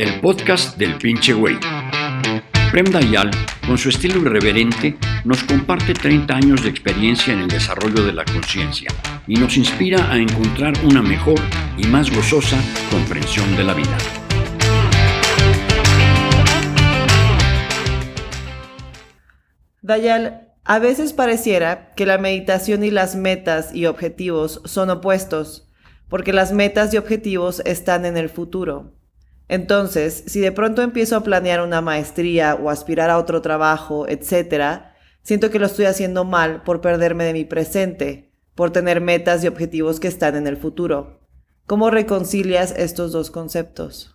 el podcast del pinche güey. Prem Dayal, con su estilo irreverente, nos comparte 30 años de experiencia en el desarrollo de la conciencia y nos inspira a encontrar una mejor y más gozosa comprensión de la vida. Dayal, a veces pareciera que la meditación y las metas y objetivos son opuestos, porque las metas y objetivos están en el futuro. Entonces, si de pronto empiezo a planear una maestría o aspirar a otro trabajo, etc., siento que lo estoy haciendo mal por perderme de mi presente, por tener metas y objetivos que están en el futuro. ¿Cómo reconcilias estos dos conceptos?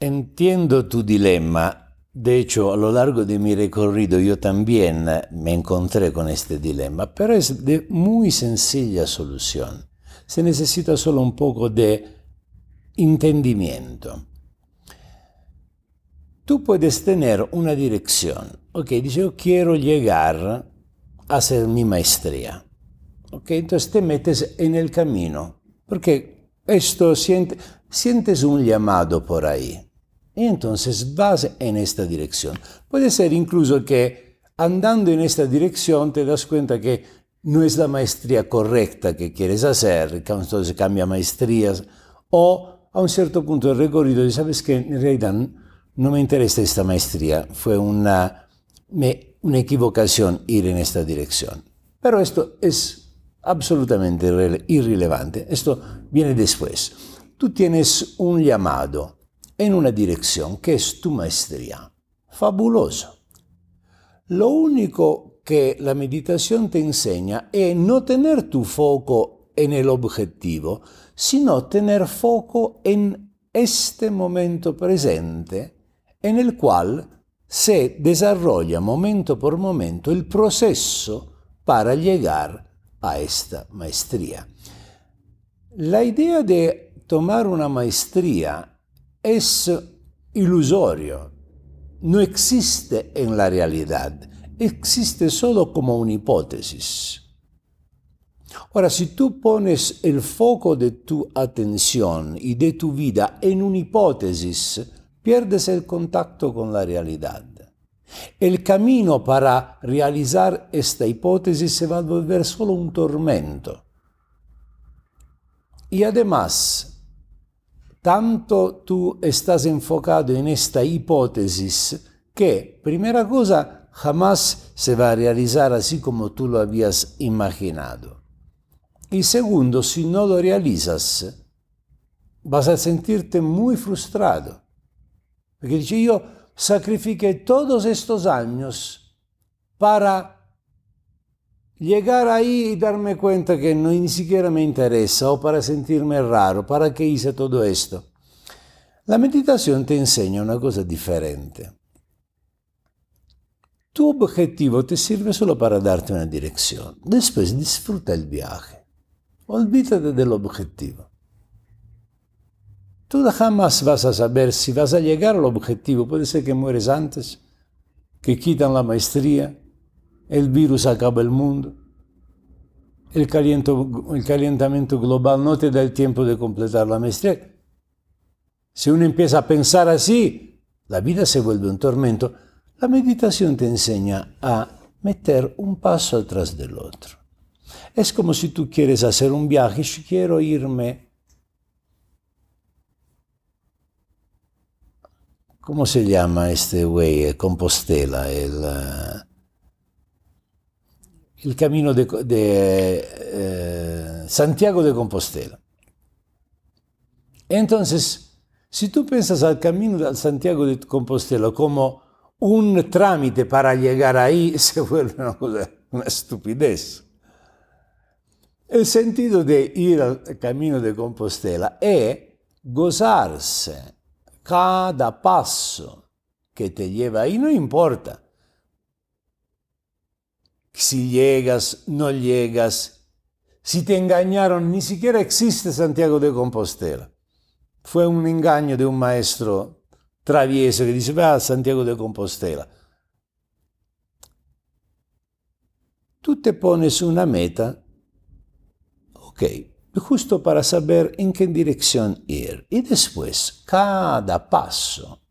Entiendo tu dilema De hecho, a lo largo de mi recorrido yo también me encontré con este dilema, pero es de muy sencilla solución. Se necesita solo un poco de entendimiento. Tú puedes tener una dirección. Ok, dice yo quiero llegar a hacer mi maestría. Ok, entonces te metes en el camino, porque esto siente, sientes un llamado por ahí. Y entonces vas en esta dirección. Puede ser incluso que andando en esta dirección te das cuenta que no es la maestría correcta que quieres hacer, entonces cambia maestrías, o a un cierto punto del recorrido y sabes que en realidad no me interesa esta maestría, fue una, una equivocación ir en esta dirección. Pero esto es absolutamente irrelevante, esto viene después. Tú tienes un llamado, en una dirección que es tu maestría. Fabuloso. Lo único que la meditación te enseña es no tener tu foco en el objetivo, sino tener foco en este momento presente en el cual se desarrolla momento por momento el proceso para llegar a esta maestría. La idea de tomar una maestría es ilusorio, no existe en la realidad, existe solo como una hipótesis. Ahora, si tú pones el foco de tu atención y de tu vida en una hipótesis, pierdes el contacto con la realidad. El camino para realizar esta hipótesis se va a volver solo un tormento. Y además, tanto tú estás enfocado en esta hipótesis que, primera cosa, jamás se va a realizar así como tú lo habías imaginado. Y segundo, si no lo realizas, vas a sentirte muy frustrado. Porque dice, yo sacrifiqué todos estos años para llegar ahí y darme cuenta que no, ni siquiera me interesa o para sentirme raro, ¿para qué hice todo esto? La meditación te enseña una cosa diferente. Tu objetivo te sirve solo para darte una dirección. Después disfruta el viaje. Olvídate del objetivo. Tú jamás vas a saber si vas a llegar al objetivo. Puede ser que mueres antes, que quitan la maestría, el virus acaba el mundo, el, el calentamiento global no te da el tiempo de completar la maestría. Si uno empieza a pensar así, la vida se vuelve un tormento. La meditación te enseña a meter un paso atrás del otro. Es como si tú quieres hacer un viaje, yo quiero irme. ¿Cómo se llama este güey? Compostela, el... Uh, el camino de, de eh, Santiago de Compostela. Entonces, si tú piensas al camino de Santiago de Compostela como un trámite para llegar ahí, se vuelve una cosa, una estupidez. El sentido de ir al camino de Compostela es gozarse cada paso que te lleva ahí, no importa si llegas, no llegas. Si te engañaron, ni siquiera existe Santiago de Compostela. Fue un engaño de un maestro travieso que dice, va a Santiago de Compostela. Tú te pones una meta, ok, justo para saber en qué dirección ir. Y después, cada paso,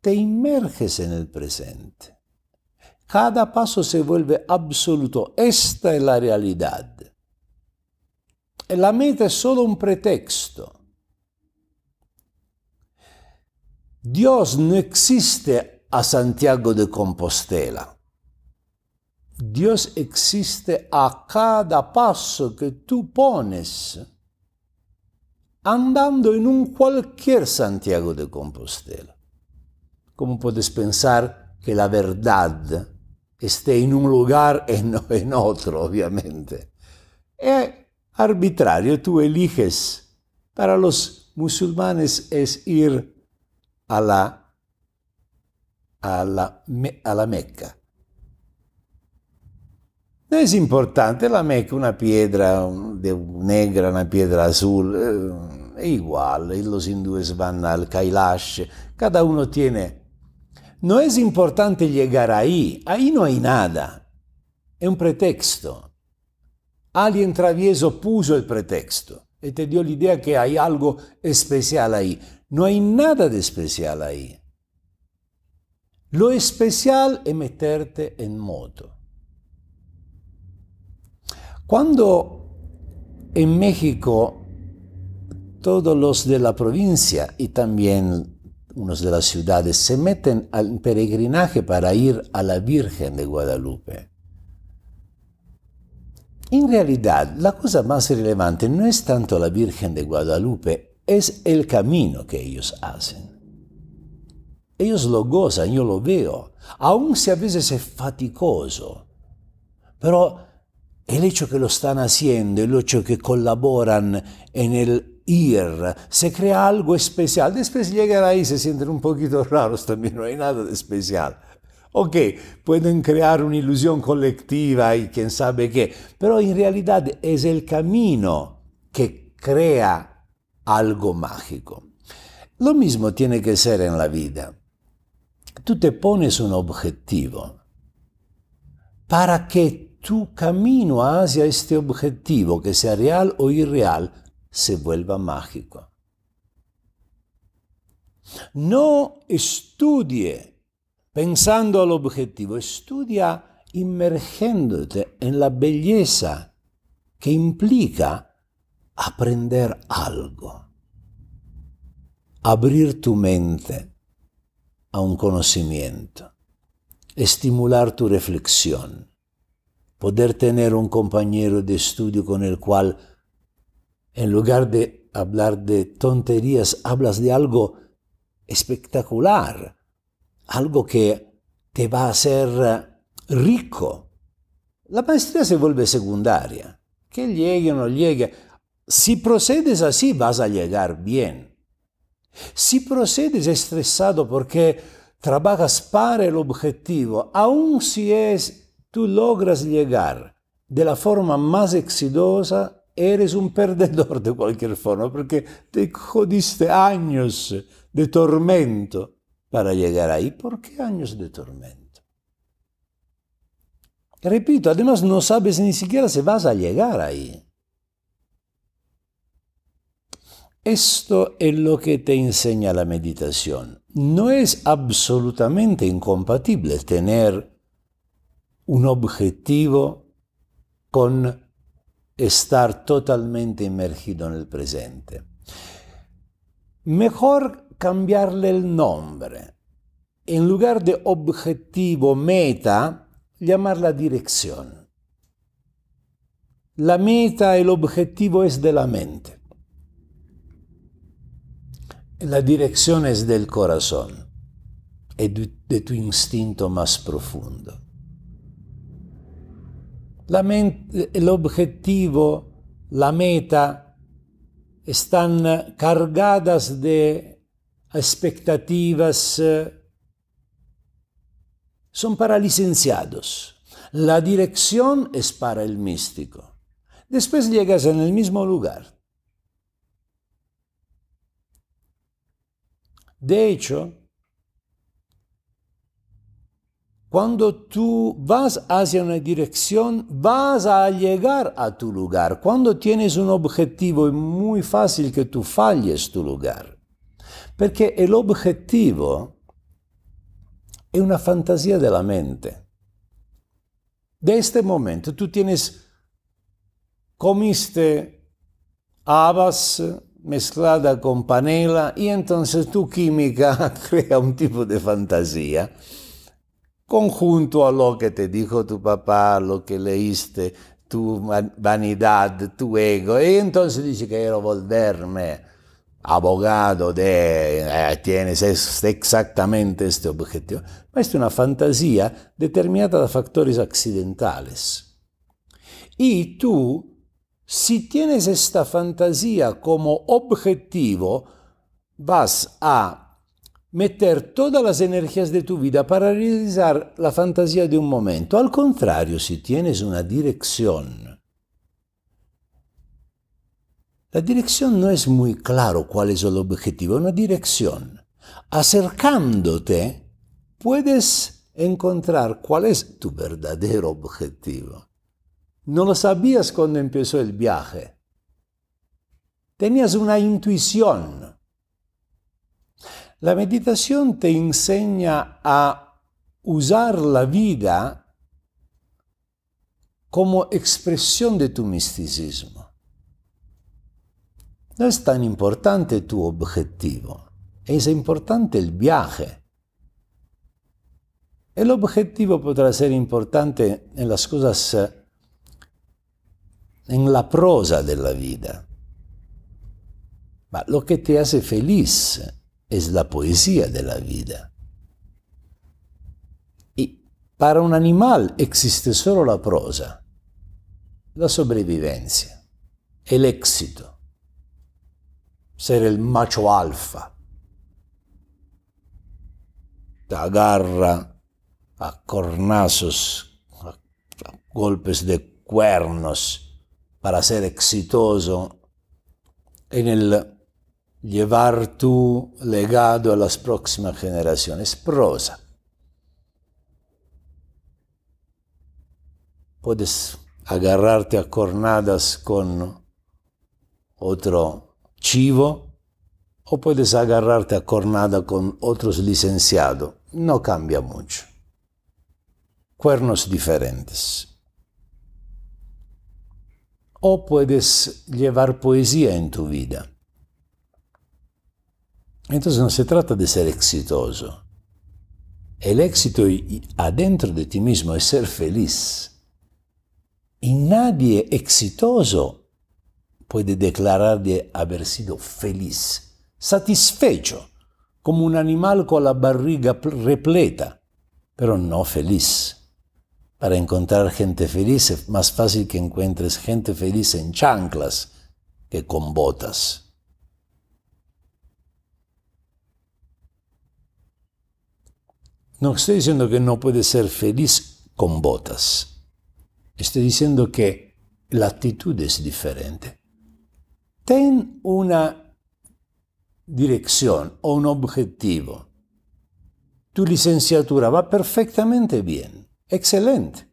te inmerges en el presente. Cada paso se vuelve absoluto. Esta es la realidad. La meta es solo un pretexto. Dios no existe a Santiago de Compostela. Dios existe a cada paso que tú pones andando en un cualquier Santiago de Compostela. ¿Cómo puedes pensar que la verdad esté en un lugar y no en otro, obviamente? Es arbitrario, tú eliges. Para los musulmanes es ir a la, a la, a la Meca es importante la Meca, una piedra negra, una piedra azul, eh, es igual, los hindúes van al Kailash, cada uno tiene... No es importante llegar ahí, ahí no hay nada, es un pretexto. Alguien travieso puso el pretexto y te dio la idea que hay algo especial ahí. No hay nada de especial ahí. Lo especial es meterte en moto. Cuando en México todos los de la provincia y también unos de las ciudades se meten al peregrinaje para ir a la Virgen de Guadalupe, en realidad la cosa más relevante no es tanto la Virgen de Guadalupe, es el camino que ellos hacen. Ellos lo gozan, yo lo veo, aun si a veces es faticoso, pero el hecho que lo están haciendo, el hecho que colaboran en el ir, se crea algo especial. Después llegan ahí se sienten un poquito raros también, no hay nada de especial. Ok, pueden crear una ilusión colectiva y quién sabe qué, pero en realidad es el camino que crea algo mágico. Lo mismo tiene que ser en la vida. Tú te pones un objetivo para que tu camino hacia este objetivo, que sea real o irreal, se vuelva mágico. No estudie pensando al objetivo, estudia inmergiéndote en la belleza que implica aprender algo, abrir tu mente a un conocimiento, estimular tu reflexión poder tener un compañero de estudio con el cual, en lugar de hablar de tonterías, hablas de algo espectacular, algo que te va a hacer rico. La maestría se vuelve secundaria. Que llegue o no llegue. Si procedes así, vas a llegar bien. Si procedes estresado porque trabajas para el objetivo, aun si es tú logras llegar de la forma más exitosa, eres un perdedor de cualquier forma, porque te jodiste años de tormento para llegar ahí. ¿Por qué años de tormento? Repito, además no sabes ni siquiera si vas a llegar ahí. Esto es lo que te enseña la meditación. No es absolutamente incompatible tener un objetivo con estar totalmente inmergido en el presente. Mejor cambiarle el nombre. En lugar de objetivo, meta, llamarla dirección. La meta, el objetivo es de la mente. La dirección es del corazón, es de tu instinto más profundo el objetivo, la meta, están cargadas de expectativas, son para licenciados. La dirección es para el místico. Después llegas en el mismo lugar. De hecho, cuando tú vas hacia una dirección, vas a llegar a tu lugar. Cuando tienes un objetivo, es muy fácil que tú falles tu lugar. Porque el objetivo es una fantasía de la mente. De este momento, tú tienes, comiste habas mezclada con panela y entonces tu química crea un tipo de fantasía conjunto a lo que te dijo tu papá, lo que leíste, tu vanidad, tu ego, y entonces dice que quiero volverme abogado de, eh, tienes exactamente este objetivo. Ma es una fantasía determinata da factores accidentales. Y tú, si tienes esta fantasía como objetivo, vas a meter todas las energías de tu vida para realizar la fantasía de un momento. Al contrario, si tienes una dirección, la dirección no es muy claro cuál es el objetivo, una dirección. Acercándote, puedes encontrar cuál es tu verdadero objetivo. No lo sabías cuando empezó el viaje. Tenías una intuición la meditación te enseña a usar la vida como expresión de tu misticismo. No es tan importante tu objetivo, es importante el viaje. El objetivo podrá ser importante en las cosas, en la prosa de la vida. lo que te hace feliz es la poesía de la vida. Y para un animal existe solo la prosa, la sobrevivencia, el éxito, ser el macho alfa. Te agarra a cornazos, a golpes de cuernos para ser exitoso en el llevar tu legado a las próximas generaciones. Prosa. Puedes agarrarte a cornadas con otro chivo o puedes agarrarte a cornada con otros licenciados. No cambia mucho. Cuernos diferentes. O puedes llevar poesía en tu vida entonces no se trata de ser exitoso. El éxito adentro de ti mismo es ser feliz. Y nadie exitoso puede declarar de haber sido feliz, satisfecho, como un animal con la barriga repleta, pero no feliz. Para encontrar gente feliz es más fácil que encuentres gente feliz en chanclas que con botas. No estoy diciendo que no puedes ser feliz con botas. Estoy diciendo que la actitud es diferente. Ten una dirección o un objetivo. Tu licenciatura va perfectamente bien. Excelente.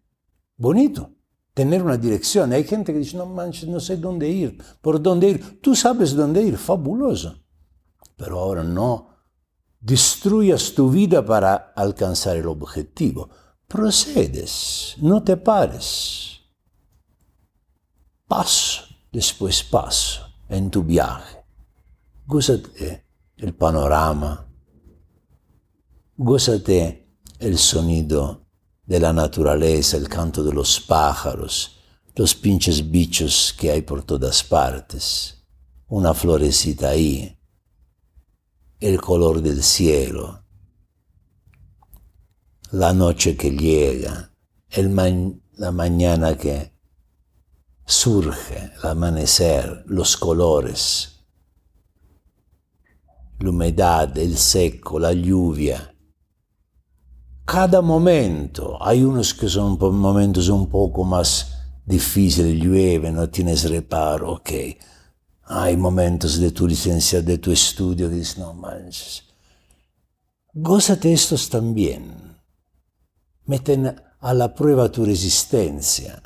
Bonito. Tener una dirección. Hay gente que dice, no manches, no sé dónde ir, por dónde ir. Tú sabes dónde ir. Fabuloso. Pero ahora no destruyas tu vida para alcanzar el objetivo. Procedes, no te pares. Paso después paso en tu viaje. Gózate el panorama. Gózate el sonido de la naturaleza, el canto de los pájaros, los pinches bichos que hay por todas partes, una florecita ahí, el color del cielo, la noche que llega, la mañana que surge, el amanecer, los colores, la humedad, el seco, la lluvia. Cada momento, hay unos que son momentos un poco más difíciles, llueve, no tienes reparo, ok hay momentos de tu licencia, de tu estudio que dices, no manches. Gózate estos también. meten a la prueba tu resistencia.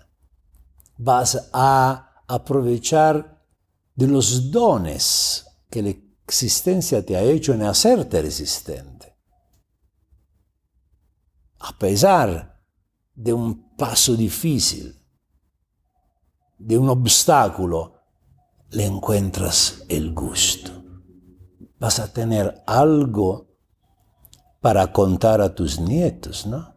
Vas a aprovechar de los dones que la existencia te ha hecho en hacerte resistente. A pesar de un paso difícil, de un obstáculo, le encuentras el gusto. Vas a tener algo para contar a tus nietos, ¿no?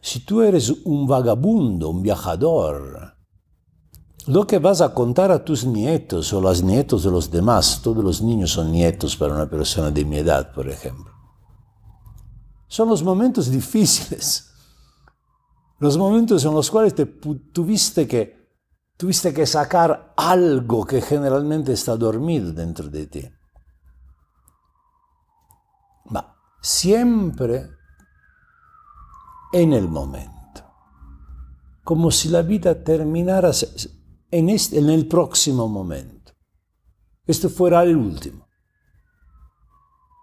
Si tú eres un vagabundo, un viajador, lo que vas a contar a tus nietos o los nietos de los demás, todos los niños son nietos para una persona de mi edad, por ejemplo, son los momentos difíciles, los momentos en los cuales te tuviste que tuviste que sacar algo que generalmente está dormido dentro de ti. Siempre en el momento, como si la vida terminara en, este, en el próximo momento. Esto fuera el último.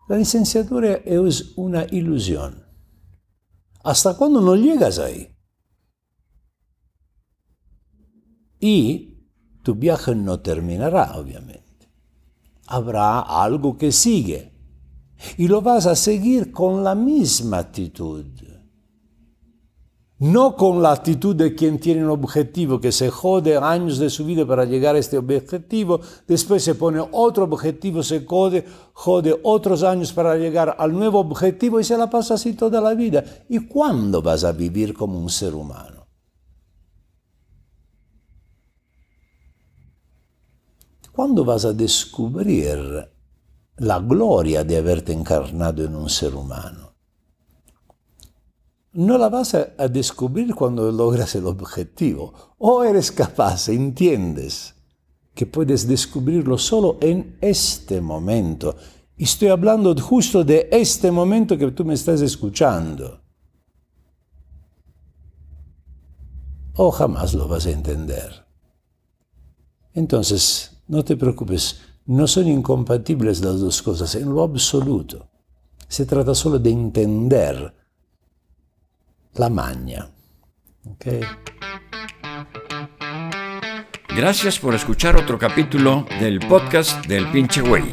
La licenciatura es una ilusión. ¿Hasta cuando no llegas ahí? Y tu viaje no terminará, obviamente. Habrá algo que sigue. Y lo vas a seguir con la misma actitud. No con la actitud de quien tiene un objetivo, que se jode años de su vida para llegar a este objetivo, después se pone otro objetivo, se jode, jode otros años para llegar al nuevo objetivo y se la pasa así toda la vida. ¿Y cuándo vas a vivir como un ser humano? ¿Cuándo vas a descubrir la gloria de haberte encarnado en un ser humano? No la vas a, descubrir cuando logras el objetivo. O eres capaz, entiendes, que puedes descubrirlo solo en este momento. Estoy hablando justo de este momento que tú me estás escuchando. O jamás lo vas a entender. Entonces, no te preocupes, no son incompatibles las dos cosas en lo absoluto. Se trata solo de entender la maña. ¿Okay? Gracias por escuchar otro capítulo del podcast del pinche güey.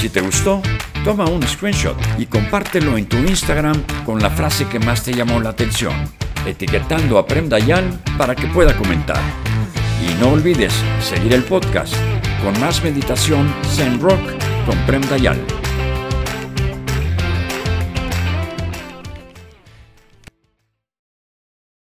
Si te gustó, toma un screenshot y compártelo en tu Instagram con la frase que más te llamó la atención, etiquetando a Prem Dayan para que pueda comentar. Y no olvides seguir el podcast con más meditación Zen Rock con Prem Dayal.